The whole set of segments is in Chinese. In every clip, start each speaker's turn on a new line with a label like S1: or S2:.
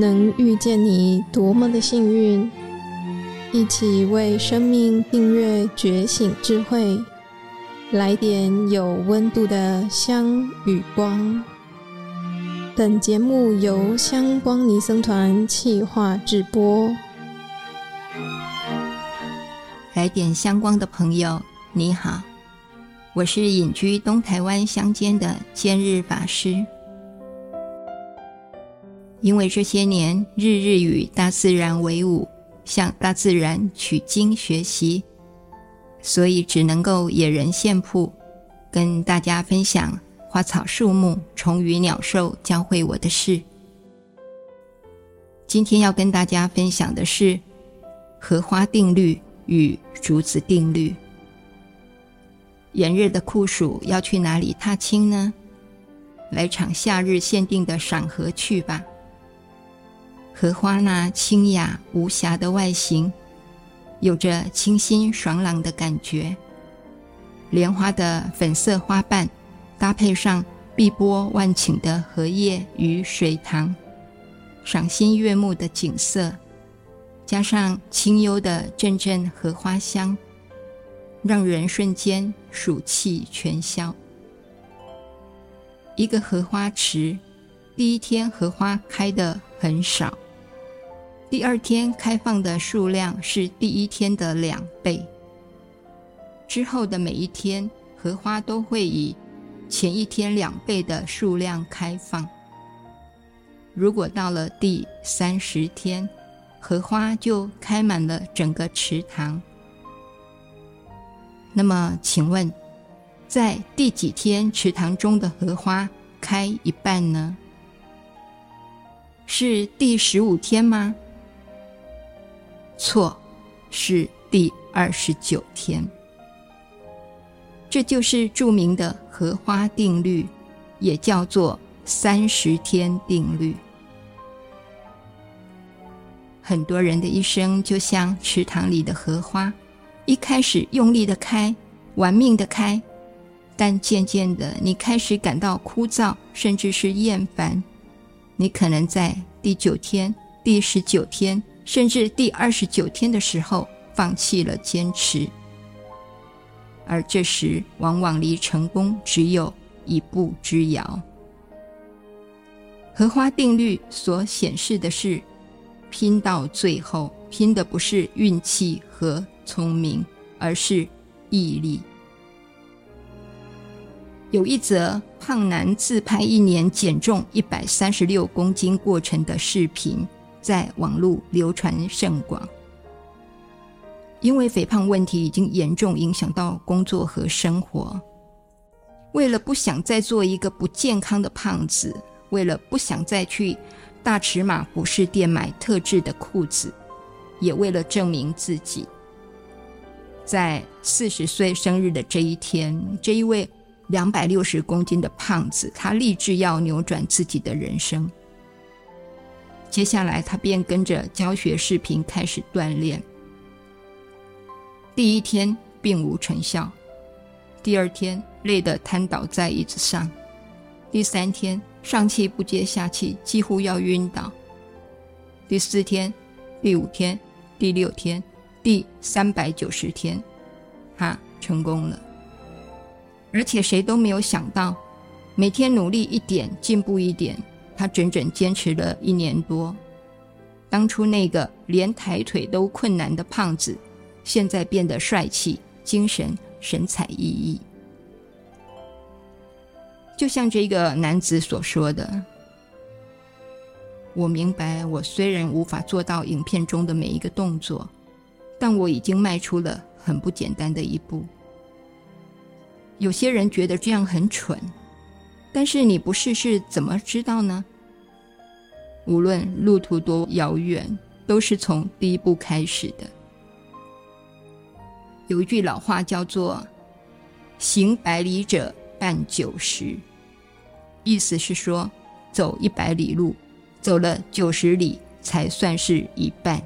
S1: 能遇见你多么的幸运！一起为生命订阅觉醒智慧，来点有温度的香与光。本节目由香光尼僧团企划制播。
S2: 来点香光的朋友，你好，我是隐居东台湾乡间的见日法师。因为这些年日日与大自然为伍，向大自然取经学习，所以只能够野人献曝，跟大家分享花草树木、虫鱼鸟兽教会我的事。今天要跟大家分享的是荷花定律与竹子定律。炎热的酷暑要去哪里踏青呢？来场夏日限定的赏荷去吧。荷花那清雅无瑕的外形，有着清新爽朗的感觉。莲花的粉色花瓣，搭配上碧波万顷的荷叶与水塘，赏心悦目的景色，加上清幽的阵阵荷花香，让人瞬间暑气全消。一个荷花池，第一天荷花开得很少。第二天开放的数量是第一天的两倍。之后的每一天，荷花都会以前一天两倍的数量开放。如果到了第三十天，荷花就开满了整个池塘。那么，请问，在第几天池塘中的荷花开一半呢？是第十五天吗？错，是第二十九天。这就是著名的荷花定律，也叫做三十天定律。很多人的一生就像池塘里的荷花，一开始用力的开，玩命的开，但渐渐的，你开始感到枯燥，甚至是厌烦。你可能在第九天、第十九天。甚至第二十九天的时候，放弃了坚持，而这时往往离成功只有一步之遥。荷花定律所显示的是，拼到最后，拼的不是运气和聪明，而是毅力。有一则胖男自拍一年减重一百三十六公斤过程的视频。在网络流传甚广，因为肥胖问题已经严重影响到工作和生活。为了不想再做一个不健康的胖子，为了不想再去大尺码服饰店买特制的裤子，也为了证明自己，在四十岁生日的这一天，这一位两百六十公斤的胖子，他立志要扭转自己的人生。接下来，他便跟着教学视频开始锻炼。第一天并无成效，第二天累得瘫倒在椅子上，第三天上气不接下气，几乎要晕倒。第四天、第五天、第六天、第三百九十天，他成功了。而且谁都没有想到，每天努力一点，进步一点。他整整坚持了一年多，当初那个连抬腿都困难的胖子，现在变得帅气、精神、神采奕奕。就像这个男子所说的：“我明白，我虽然无法做到影片中的每一个动作，但我已经迈出了很不简单的一步。”有些人觉得这样很蠢。但是你不试试怎么知道呢？无论路途多遥远，都是从第一步开始的。有一句老话叫做“行百里者半九十”，意思是说，走一百里路，走了九十里才算是一半。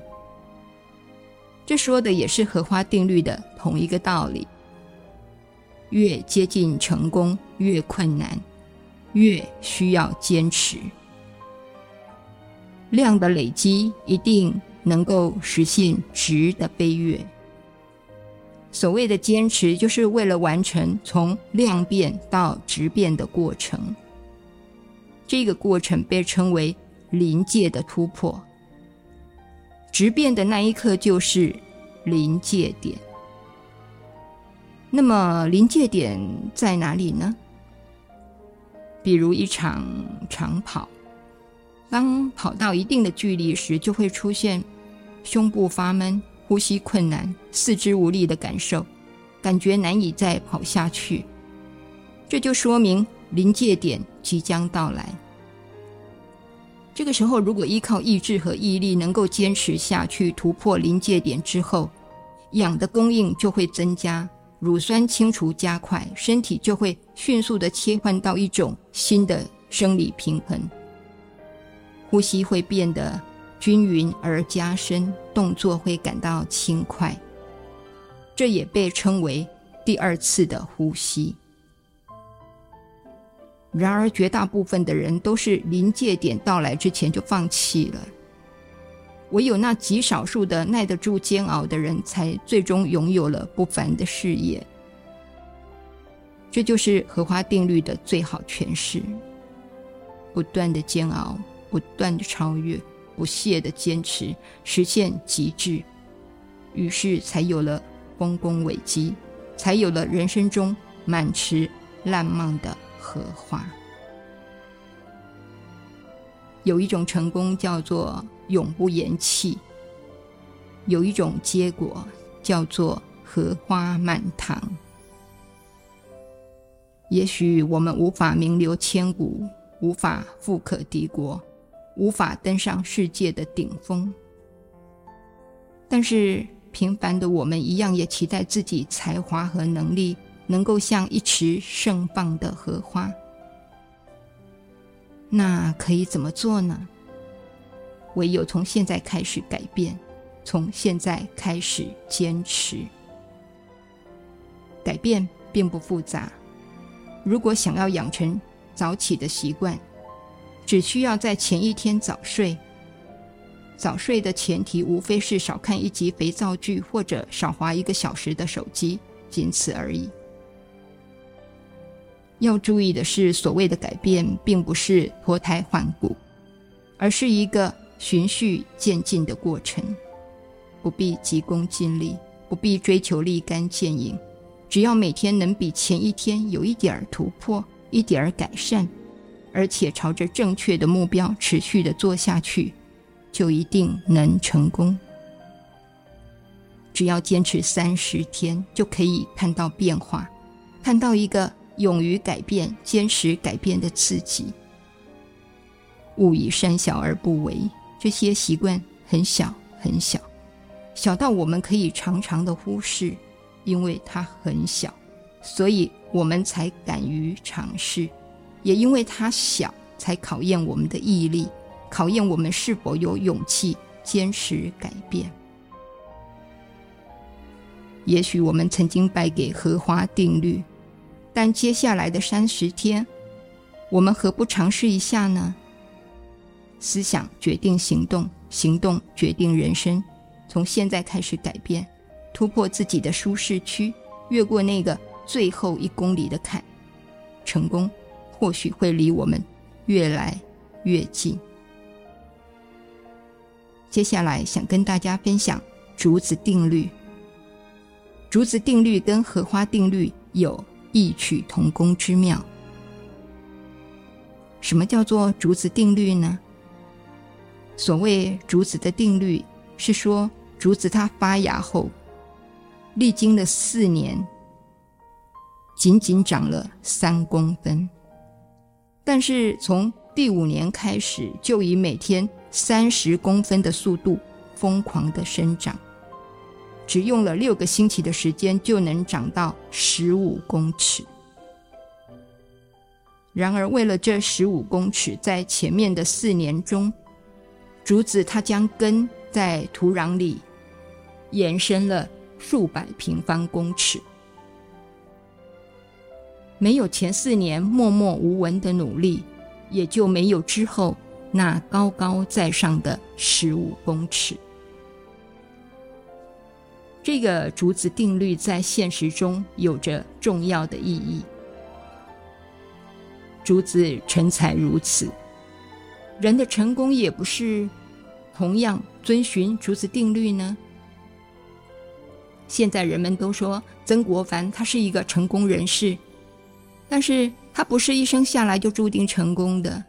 S2: 这说的也是荷花定律的同一个道理。越接近成功，越困难。越需要坚持。量的累积一定能够实现质的飞跃。所谓的坚持，就是为了完成从量变到质变的过程。这个过程被称为临界的突破。质变的那一刻就是临界点。那么临界点在哪里呢？比如一场长跑，当跑到一定的距离时，就会出现胸部发闷、呼吸困难、四肢无力的感受，感觉难以再跑下去。这就说明临界点即将到来。这个时候，如果依靠意志和毅力能够坚持下去，突破临界点之后，氧的供应就会增加，乳酸清除加快，身体就会迅速地切换到一种新的生理平衡，呼吸会变得均匀而加深，动作会感到轻快，这也被称为第二次的呼吸。然而，绝大部分的人都是临界点到来之前就放弃了。唯有那极少数的耐得住煎熬的人，才最终拥有了不凡的事业。这就是荷花定律的最好诠释：不断的煎熬，不断的超越，不懈的坚持，实现极致，于是才有了丰功伟绩，才有了人生中满池烂漫的。荷花。有一种成功叫做永不言弃，有一种结果叫做荷花满堂。也许我们无法名留千古，无法富可敌国，无法登上世界的顶峰，但是平凡的我们一样也期待自己才华和能力。能够像一池盛放的荷花，那可以怎么做呢？唯有从现在开始改变，从现在开始坚持。改变并不复杂，如果想要养成早起的习惯，只需要在前一天早睡。早睡的前提无非是少看一集肥皂剧，或者少滑一个小时的手机，仅此而已。要注意的是，所谓的改变，并不是脱胎换骨，而是一个循序渐进的过程。不必急功近利，不必追求立竿见影，只要每天能比前一天有一点儿突破，一点儿改善，而且朝着正确的目标持续的做下去，就一定能成功。只要坚持三十天，就可以看到变化，看到一个。勇于改变、坚持改变的自己。勿以善小而不为。这些习惯很小很小，小到我们可以常常的忽视，因为它很小，所以我们才敢于尝试。也因为它小，才考验我们的毅力，考验我们是否有勇气坚持改变。也许我们曾经败给荷花定律。但接下来的三十天，我们何不尝试一下呢？思想决定行动，行动决定人生。从现在开始改变，突破自己的舒适区，越过那个最后一公里的坎，成功或许会离我们越来越近。接下来想跟大家分享竹子定律。竹子定律跟荷花定律有异曲同工之妙。什么叫做竹子定律呢？所谓竹子的定律，是说竹子它发芽后，历经了四年，仅仅长了三公分，但是从第五年开始，就以每天三十公分的速度疯狂的生长。只用了六个星期的时间，就能长到十五公尺。然而，为了这十五公尺，在前面的四年中，竹子它将根在土壤里延伸了数百平方公尺。没有前四年默默无闻的努力，也就没有之后那高高在上的十五公尺。这个竹子定律在现实中有着重要的意义。竹子成才如此，人的成功也不是同样遵循竹子定律呢？现在人们都说曾国藩他是一个成功人士，但是他不是一生下来就注定成功的。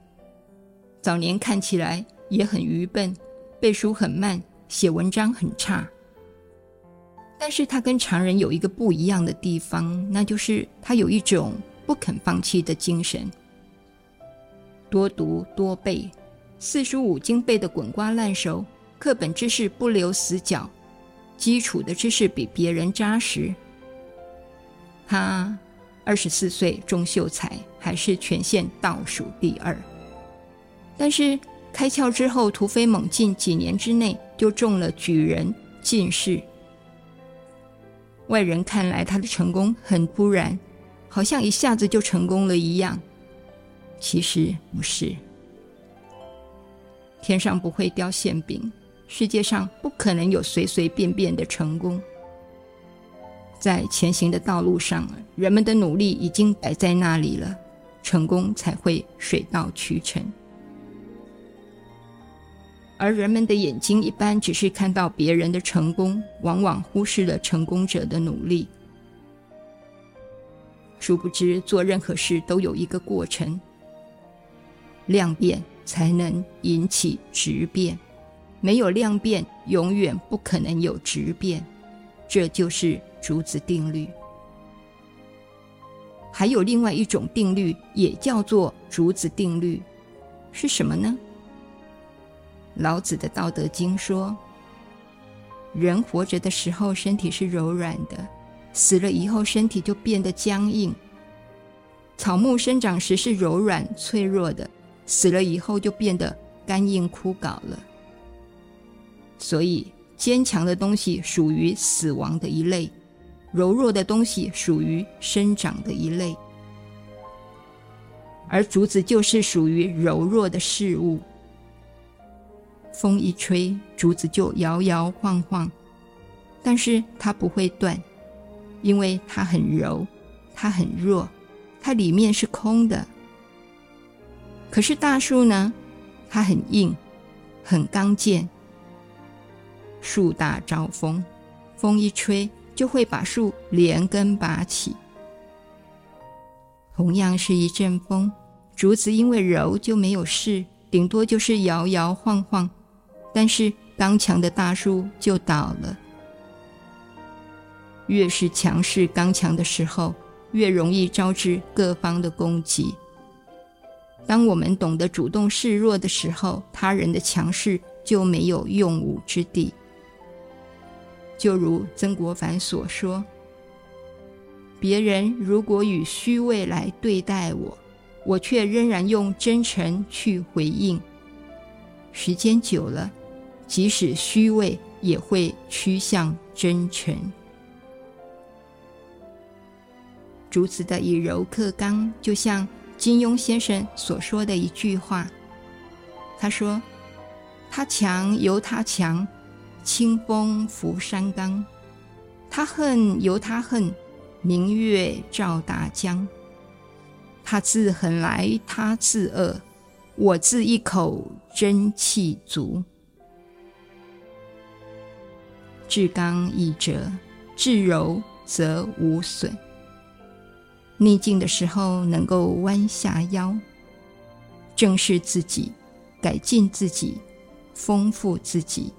S2: 早年看起来也很愚笨，背书很慢，写文章很差。但是他跟常人有一个不一样的地方，那就是他有一种不肯放弃的精神。多读多背，四书五经背得滚瓜烂熟，课本知识不留死角，基础的知识比别人扎实。他二十四岁中秀才，还是全县倒数第二。但是开窍之后突飞猛进，几年之内就中了举人、进士。外人看来他的成功很突然，好像一下子就成功了一样。其实不是，天上不会掉馅饼，世界上不可能有随随便便的成功。在前行的道路上，人们的努力已经摆在那里了，成功才会水到渠成。而人们的眼睛一般只是看到别人的成功，往往忽视了成功者的努力。殊不知，做任何事都有一个过程。量变才能引起质变，没有量变，永远不可能有质变。这就是竹子定律。还有另外一种定律，也叫做竹子定律，是什么呢？老子的《道德经》说：“人活着的时候，身体是柔软的，死了以后，身体就变得僵硬。草木生长时是柔软脆弱的。”死了以后就变得干硬枯槁了，所以坚强的东西属于死亡的一类，柔弱的东西属于生长的一类，而竹子就是属于柔弱的事物。风一吹，竹子就摇摇晃晃，但是它不会断，因为它很柔，它很弱，它里面是空的。可是大树呢？它很硬，很刚健。树大招风，风一吹就会把树连根拔起。同样是一阵风，竹子因为柔就没有事，顶多就是摇摇晃晃。但是刚强的大树就倒了。越是强势刚强的时候，越容易招致各方的攻击。当我们懂得主动示弱的时候，他人的强势就没有用武之地。就如曾国藩所说：“别人如果以虚伪来对待我，我却仍然用真诚去回应。时间久了，即使虚伪也会趋向真诚。”竹子的以柔克刚，就像。金庸先生所说的一句话，他说：“他强由他强，清风拂山岗；他恨由他恨，明月照大江。他自狠来他自恶，我自一口真气足。至刚易折，至柔则无损。”逆境的时候，能够弯下腰，正视自己，改进自己，丰富自己。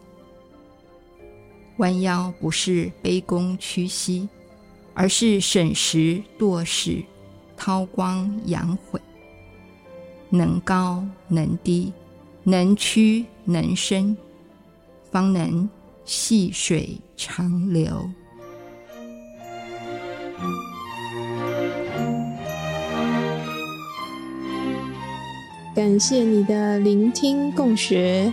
S2: 弯腰不是卑躬屈膝，而是审时度势，韬光养晦。能高能低，能屈能伸，方能细水长流。
S1: 感谢你的聆听共学，